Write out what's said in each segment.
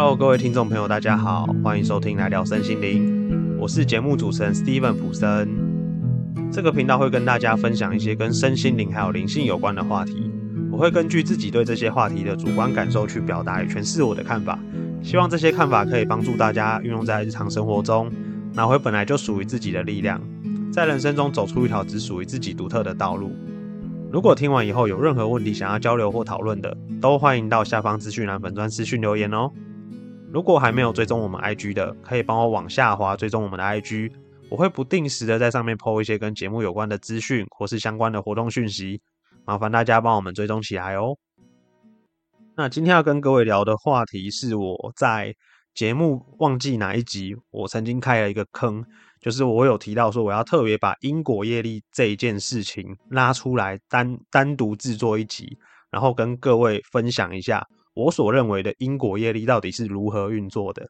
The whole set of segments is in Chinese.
Hello，各位听众朋友，大家好，欢迎收听来聊身心灵，我是节目主持人 Steven 普森。这个频道会跟大家分享一些跟身心灵还有灵性有关的话题，我会根据自己对这些话题的主观感受去表达与诠释我的看法，希望这些看法可以帮助大家运用在日常生活中，拿回本来就属于自己的力量，在人生中走出一条只属于自己独特的道路。如果听完以后有任何问题想要交流或讨论的，都欢迎到下方资讯栏粉专私讯留言哦。如果还没有追踪我们 IG 的，可以帮我往下滑追踪我们的 IG，我会不定时的在上面 PO 一些跟节目有关的资讯或是相关的活动讯息，麻烦大家帮我们追踪起来哦。那今天要跟各位聊的话题是我在节目忘记哪一集，我曾经开了一个坑。就是我有提到说，我要特别把因果业力这一件事情拉出来，单单独制作一集，然后跟各位分享一下我所认为的因果业力到底是如何运作的。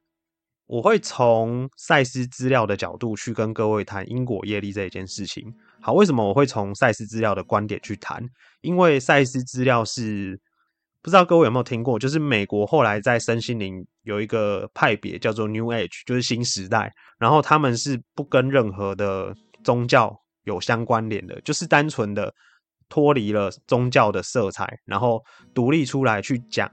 我会从赛斯资料的角度去跟各位谈因果业力这一件事情。好，为什么我会从赛斯资料的观点去谈？因为赛斯资料是。不知道各位有没有听过，就是美国后来在身心灵有一个派别叫做 New Age，就是新时代。然后他们是不跟任何的宗教有相关联的，就是单纯的脱离了宗教的色彩，然后独立出来去讲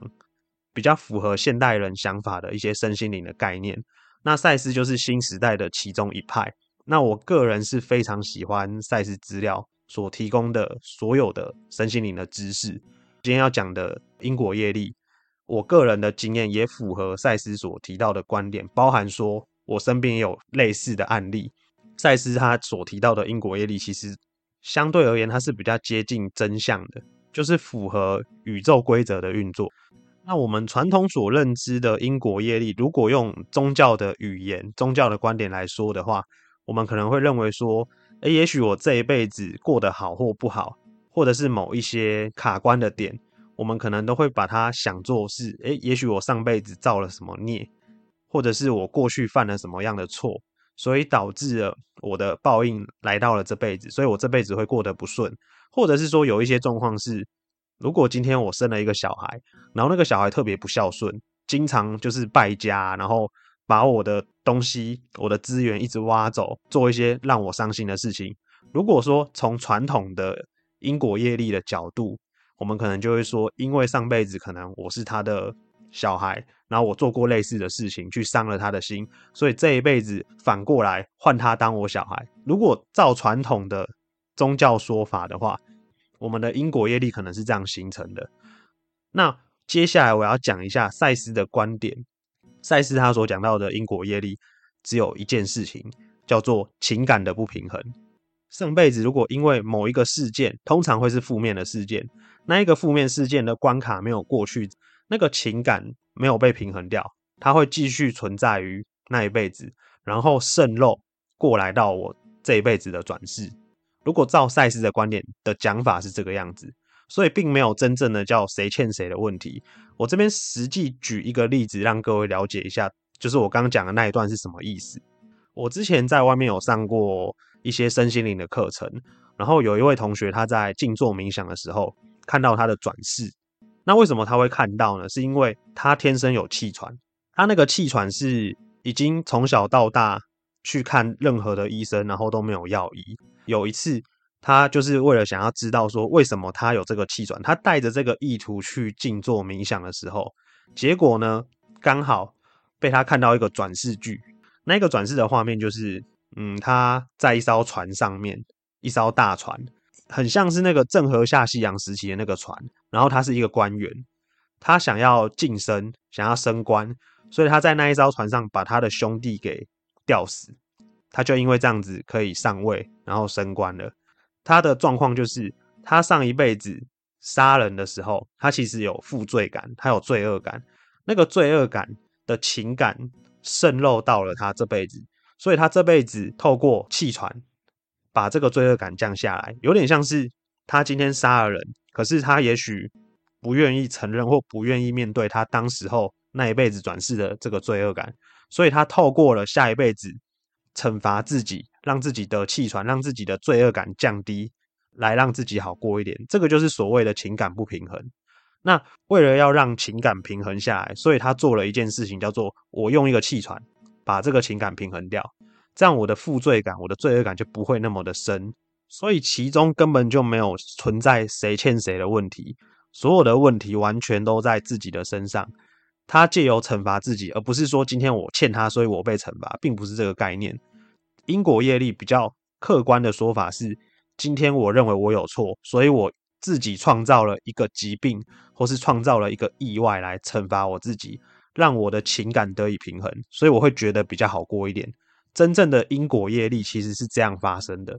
比较符合现代人想法的一些身心灵的概念。那赛斯就是新时代的其中一派。那我个人是非常喜欢赛斯资料所提供的所有的身心灵的知识。今天要讲的因果业力，我个人的经验也符合赛斯所提到的观点，包含说我身边也有类似的案例。赛斯他所提到的因果业力，其实相对而言，它是比较接近真相的，就是符合宇宙规则的运作。那我们传统所认知的因果业力，如果用宗教的语言、宗教的观点来说的话，我们可能会认为说，诶，也许我这一辈子过得好或不好。或者是某一些卡关的点，我们可能都会把它想作是，诶，也许我上辈子造了什么孽，或者是我过去犯了什么样的错，所以导致了我的报应来到了这辈子，所以我这辈子会过得不顺，或者是说有一些状况是，如果今天我生了一个小孩，然后那个小孩特别不孝顺，经常就是败家，然后把我的东西、我的资源一直挖走，做一些让我伤心的事情。如果说从传统的因果业力的角度，我们可能就会说，因为上辈子可能我是他的小孩，然后我做过类似的事情，去伤了他的心，所以这一辈子反过来换他当我小孩。如果照传统的宗教说法的话，我们的因果业力可能是这样形成的。那接下来我要讲一下赛斯的观点。赛斯他所讲到的因果业力，只有一件事情，叫做情感的不平衡。上辈子如果因为某一个事件，通常会是负面的事件，那一个负面事件的关卡没有过去，那个情感没有被平衡掉，它会继续存在于那一辈子，然后渗漏过来到我这一辈子的转世。如果照赛斯的观点的讲法是这个样子，所以并没有真正的叫谁欠谁的问题。我这边实际举一个例子，让各位了解一下，就是我刚刚讲的那一段是什么意思。我之前在外面有上过。一些身心灵的课程，然后有一位同学他在静坐冥想的时候看到他的转世。那为什么他会看到呢？是因为他天生有气喘，他那个气喘是已经从小到大去看任何的医生，然后都没有药医。有一次，他就是为了想要知道说为什么他有这个气喘，他带着这个意图去静坐冥想的时候，结果呢，刚好被他看到一个转世剧。那个转世的画面就是。嗯，他在一艘船上面，一艘大船，很像是那个郑和下西洋时期的那个船。然后他是一个官员，他想要晋升，想要升官，所以他在那一艘船上把他的兄弟给吊死。他就因为这样子可以上位，然后升官了。他的状况就是，他上一辈子杀人的时候，他其实有负罪感，他有罪恶感，那个罪恶感的情感渗漏到了他这辈子。所以他这辈子透过气喘，把这个罪恶感降下来，有点像是他今天杀了人，可是他也许不愿意承认或不愿意面对他当时候那一辈子转世的这个罪恶感，所以他透过了下一辈子惩罚自己，让自己的气喘，让自己的罪恶感降低，来让自己好过一点。这个就是所谓的情感不平衡。那为了要让情感平衡下来，所以他做了一件事情，叫做我用一个气喘把这个情感平衡掉，这样我的负罪感、我的罪恶感就不会那么的深。所以其中根本就没有存在谁欠谁的问题，所有的问题完全都在自己的身上。他借由惩罚自己，而不是说今天我欠他，所以我被惩罚，并不是这个概念。因果业力比较客观的说法是：今天我认为我有错，所以我自己创造了一个疾病，或是创造了一个意外来惩罚我自己，让我的情感得以平衡，所以我会觉得比较好过一点。真正的因果业力其实是这样发生的。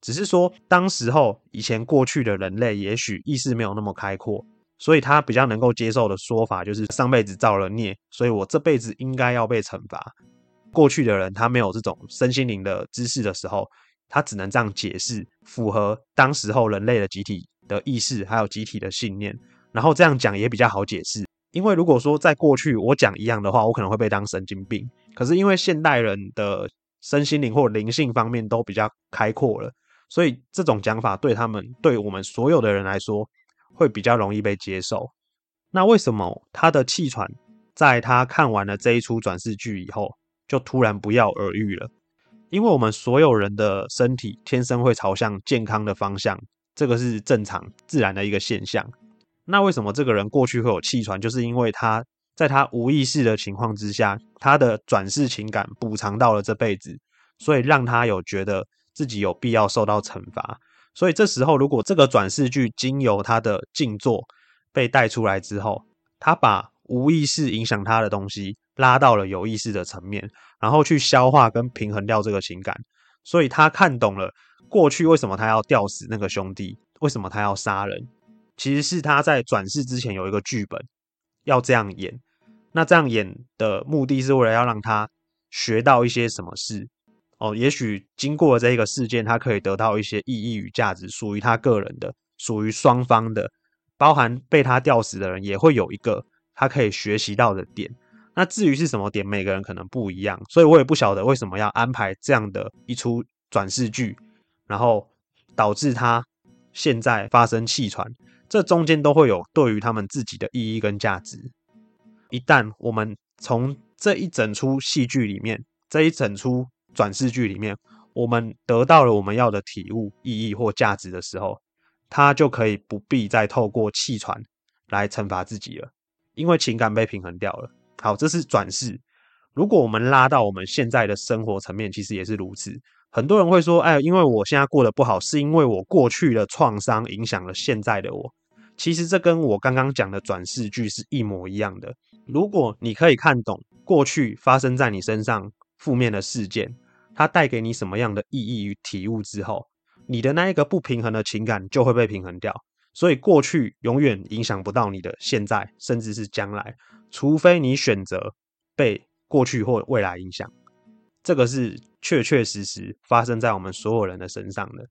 只是说，当时候以前过去的人类，也许意识没有那么开阔，所以他比较能够接受的说法就是上辈子造了孽，所以我这辈子应该要被惩罚。过去的人他没有这种身心灵的知识的时候，他只能这样解释，符合当时候人类的集体的意识还有集体的信念，然后这样讲也比较好解释。因为如果说在过去我讲一样的话，我可能会被当神经病。可是因为现代人的身心灵或灵性方面都比较开阔了。所以这种讲法对他们，对我们所有的人来说，会比较容易被接受。那为什么他的气喘，在他看完了这一出转世剧以后，就突然不药而愈了？因为我们所有人的身体天生会朝向健康的方向，这个是正常自然的一个现象。那为什么这个人过去会有气喘？就是因为他在他无意识的情况之下，他的转世情感补偿到了这辈子，所以让他有觉得。自己有必要受到惩罚，所以这时候如果这个转世剧经由他的静坐被带出来之后，他把无意识影响他的东西拉到了有意识的层面，然后去消化跟平衡掉这个情感，所以他看懂了过去为什么他要吊死那个兄弟，为什么他要杀人，其实是他在转世之前有一个剧本要这样演，那这样演的目的是为了要让他学到一些什么事。哦，也许经过这一个事件，他可以得到一些意义与价值，属于他个人的，属于双方的，包含被他吊死的人也会有一个他可以学习到的点。那至于是什么点，每个人可能不一样，所以我也不晓得为什么要安排这样的一出转世剧，然后导致他现在发生气喘，这中间都会有对于他们自己的意义跟价值。一旦我们从这一整出戏剧里面，这一整出。转世剧里面，我们得到了我们要的体悟、意义或价值的时候，他就可以不必再透过气喘来惩罚自己了，因为情感被平衡掉了。好，这是转世。如果我们拉到我们现在的生活层面，其实也是如此。很多人会说：“哎，因为我现在过得不好，是因为我过去的创伤影响了现在的我。”其实这跟我刚刚讲的转世剧是一模一样的。如果你可以看懂过去发生在你身上。负面的事件，它带给你什么样的意义与体悟之后，你的那一个不平衡的情感就会被平衡掉。所以过去永远影响不到你的现在，甚至是将来，除非你选择被过去或未来影响。这个是确确实实发生在我们所有人的身上的。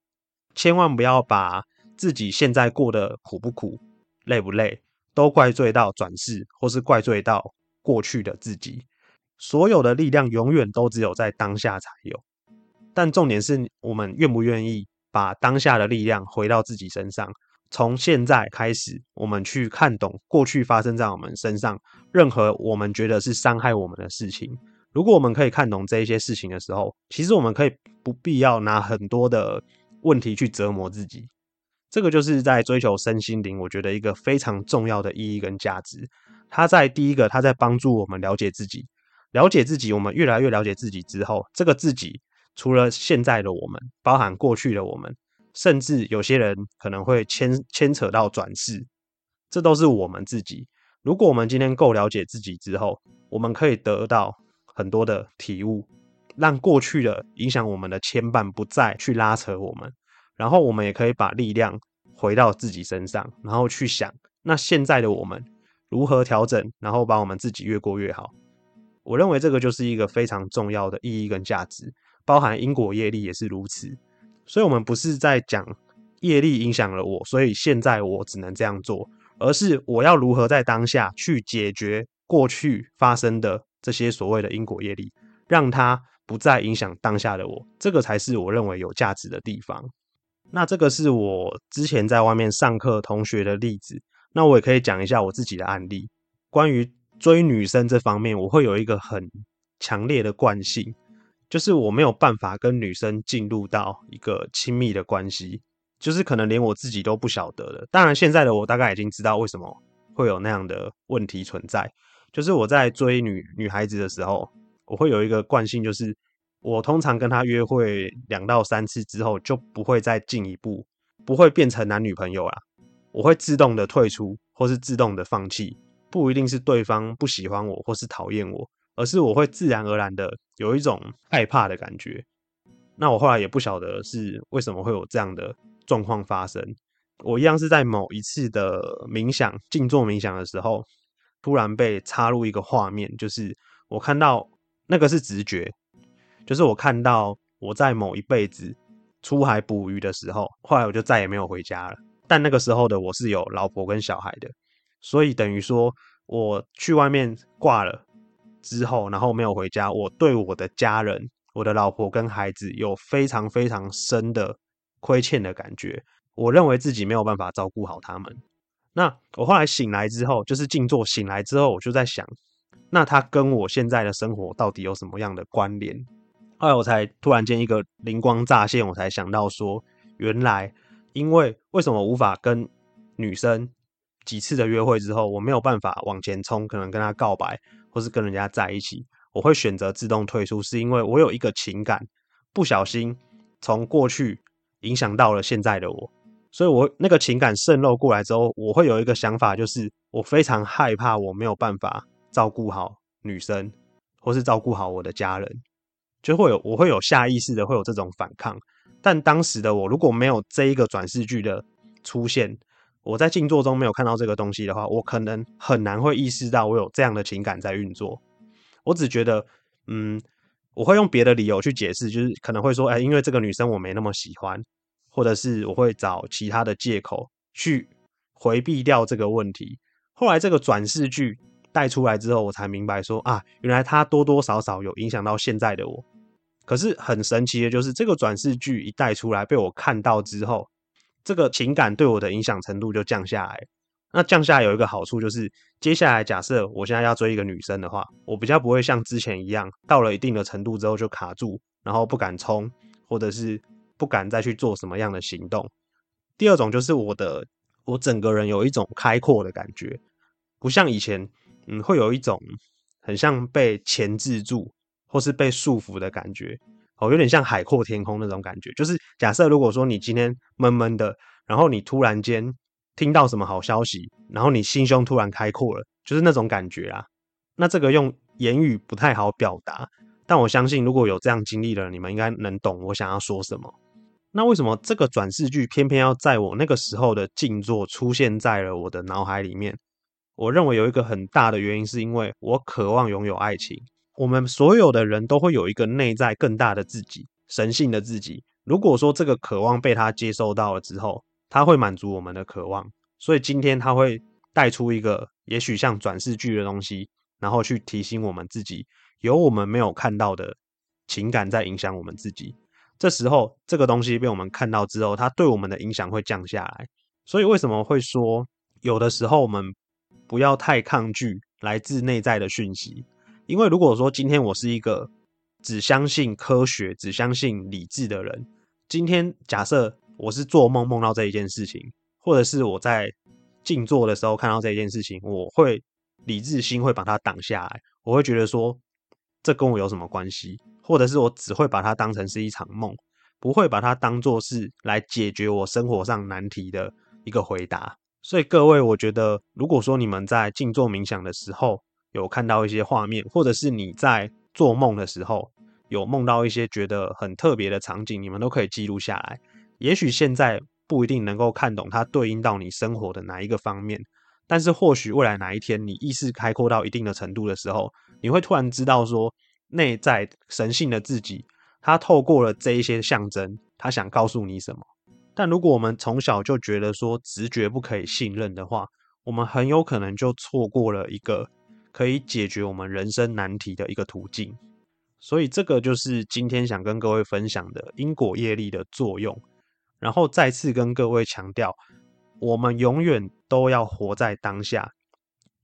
千万不要把自己现在过得苦不苦、累不累，都怪罪到转世，或是怪罪到过去的自己。所有的力量永远都只有在当下才有，但重点是我们愿不愿意把当下的力量回到自己身上。从现在开始，我们去看懂过去发生在我们身上任何我们觉得是伤害我们的事情。如果我们可以看懂这一些事情的时候，其实我们可以不必要拿很多的问题去折磨自己。这个就是在追求身心灵，我觉得一个非常重要的意义跟价值。它在第一个，它在帮助我们了解自己。了解自己，我们越来越了解自己之后，这个自己除了现在的我们，包含过去的我们，甚至有些人可能会牵牵扯到转世，这都是我们自己。如果我们今天够了解自己之后，我们可以得到很多的体悟，让过去的影响我们的牵绊不再去拉扯我们，然后我们也可以把力量回到自己身上，然后去想，那现在的我们如何调整，然后把我们自己越过越好。我认为这个就是一个非常重要的意义跟价值，包含因果业力也是如此。所以，我们不是在讲业力影响了我，所以现在我只能这样做，而是我要如何在当下去解决过去发生的这些所谓的因果业力，让它不再影响当下的我。这个才是我认为有价值的地方。那这个是我之前在外面上课同学的例子。那我也可以讲一下我自己的案例，关于追女生这方面，我会有一个很强烈的惯性，就是我没有办法跟女生进入到一个亲密的关系，就是可能连我自己都不晓得的。当然，现在的我大概已经知道为什么会有那样的问题存在，就是我在追女女孩子的时候，我会有一个惯性，就是我通常跟她约会两到三次之后，就不会再进一步，不会变成男女朋友啦。我会自动的退出，或是自动的放弃，不一定是对方不喜欢我，或是讨厌我，而是我会自然而然的有一种害怕的感觉。那我后来也不晓得是为什么会有这样的状况发生。我一样是在某一次的冥想、静坐冥想的时候，突然被插入一个画面，就是我看到那个是直觉，就是我看到我在某一辈子出海捕鱼的时候，后来我就再也没有回家了。但那个时候的我是有老婆跟小孩的，所以等于说我去外面挂了之后，然后没有回家，我对我的家人、我的老婆跟孩子有非常非常深的亏欠的感觉。我认为自己没有办法照顾好他们。那我后来醒来之后，就是静坐醒来之后，我就在想，那他跟我现在的生活到底有什么样的关联？后来我才突然间一个灵光乍现，我才想到说，原来。因为为什么无法跟女生几次的约会之后，我没有办法往前冲，可能跟她告白，或是跟人家在一起，我会选择自动退出，是因为我有一个情感不小心从过去影响到了现在的我，所以我那个情感渗漏过来之后，我会有一个想法，就是我非常害怕我没有办法照顾好女生，或是照顾好我的家人，就会有我会有下意识的会有这种反抗。但当时的我如果没有这一个转世剧的出现，我在静坐中没有看到这个东西的话，我可能很难会意识到我有这样的情感在运作。我只觉得，嗯，我会用别的理由去解释，就是可能会说，哎，因为这个女生我没那么喜欢，或者是我会找其他的借口去回避掉这个问题。后来这个转世剧带出来之后，我才明白说，啊，原来它多多少少有影响到现在的我。可是很神奇的，就是这个转世剧一带出来，被我看到之后，这个情感对我的影响程度就降下来。那降下来有一个好处，就是接下来假设我现在要追一个女生的话，我比较不会像之前一样，到了一定的程度之后就卡住，然后不敢冲，或者是不敢再去做什么样的行动。第二种就是我的，我整个人有一种开阔的感觉，不像以前，嗯，会有一种很像被钳制住。或是被束缚的感觉，哦，有点像海阔天空那种感觉。就是假设如果说你今天闷闷的，然后你突然间听到什么好消息，然后你心胸突然开阔了，就是那种感觉啊。那这个用言语不太好表达，但我相信如果有这样经历的，你们应该能懂我想要说什么。那为什么这个转世剧偏偏要在我那个时候的静坐出现在了我的脑海里面？我认为有一个很大的原因，是因为我渴望拥有爱情。我们所有的人都会有一个内在更大的自己，神性的自己。如果说这个渴望被他接收到了之后，他会满足我们的渴望。所以今天他会带出一个也许像转世剧的东西，然后去提醒我们自己，有我们没有看到的情感在影响我们自己。这时候这个东西被我们看到之后，它对我们的影响会降下来。所以为什么会说有的时候我们不要太抗拒来自内在的讯息？因为如果说今天我是一个只相信科学、只相信理智的人，今天假设我是做梦梦到这一件事情，或者是我在静坐的时候看到这一件事情，我会理智心会把它挡下来，我会觉得说这跟我有什么关系，或者是我只会把它当成是一场梦，不会把它当做是来解决我生活上难题的一个回答。所以各位，我觉得如果说你们在静坐冥想的时候，有看到一些画面，或者是你在做梦的时候有梦到一些觉得很特别的场景，你们都可以记录下来。也许现在不一定能够看懂它对应到你生活的哪一个方面，但是或许未来哪一天你意识开阔到一定的程度的时候，你会突然知道说内在神性的自己，他透过了这一些象征，他想告诉你什么。但如果我们从小就觉得说直觉不可以信任的话，我们很有可能就错过了一个。可以解决我们人生难题的一个途径，所以这个就是今天想跟各位分享的因果业力的作用。然后再次跟各位强调，我们永远都要活在当下，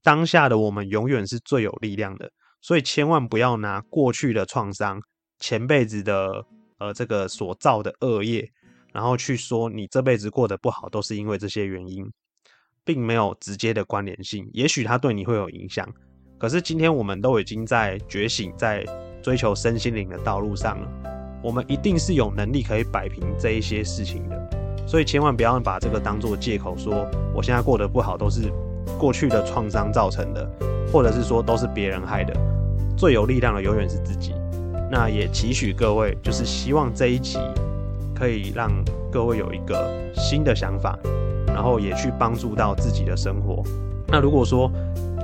当下的我们永远是最有力量的，所以千万不要拿过去的创伤、前辈子的呃这个所造的恶业，然后去说你这辈子过得不好都是因为这些原因，并没有直接的关联性。也许它对你会有影响，可是今天我们都已经在觉醒，在追求身心灵的道路上了，我们一定是有能力可以摆平这一些事情的。所以千万不要把这个当做借口，说我现在过得不好都是过去的创伤造成的，或者是说都是别人害的。最有力量的永远是自己。那也期许各位，就是希望这一集可以让各位有一个新的想法，然后也去帮助到自己的生活。那如果说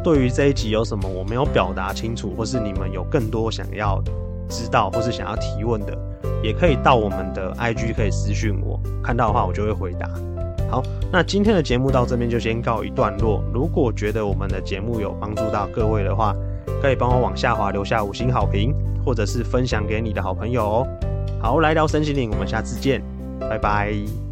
对于这一集有什么我没有表达清楚，或是你们有更多想要知道或是想要提问的，也可以到我们的 IG 可以私讯我，看到的话我就会回答。好，那今天的节目到这边就先告一段落。如果觉得我们的节目有帮助到各位的话，可以帮我往下滑留下五星好评，或者是分享给你的好朋友哦。好，来聊身心灵，我们下次见，拜拜。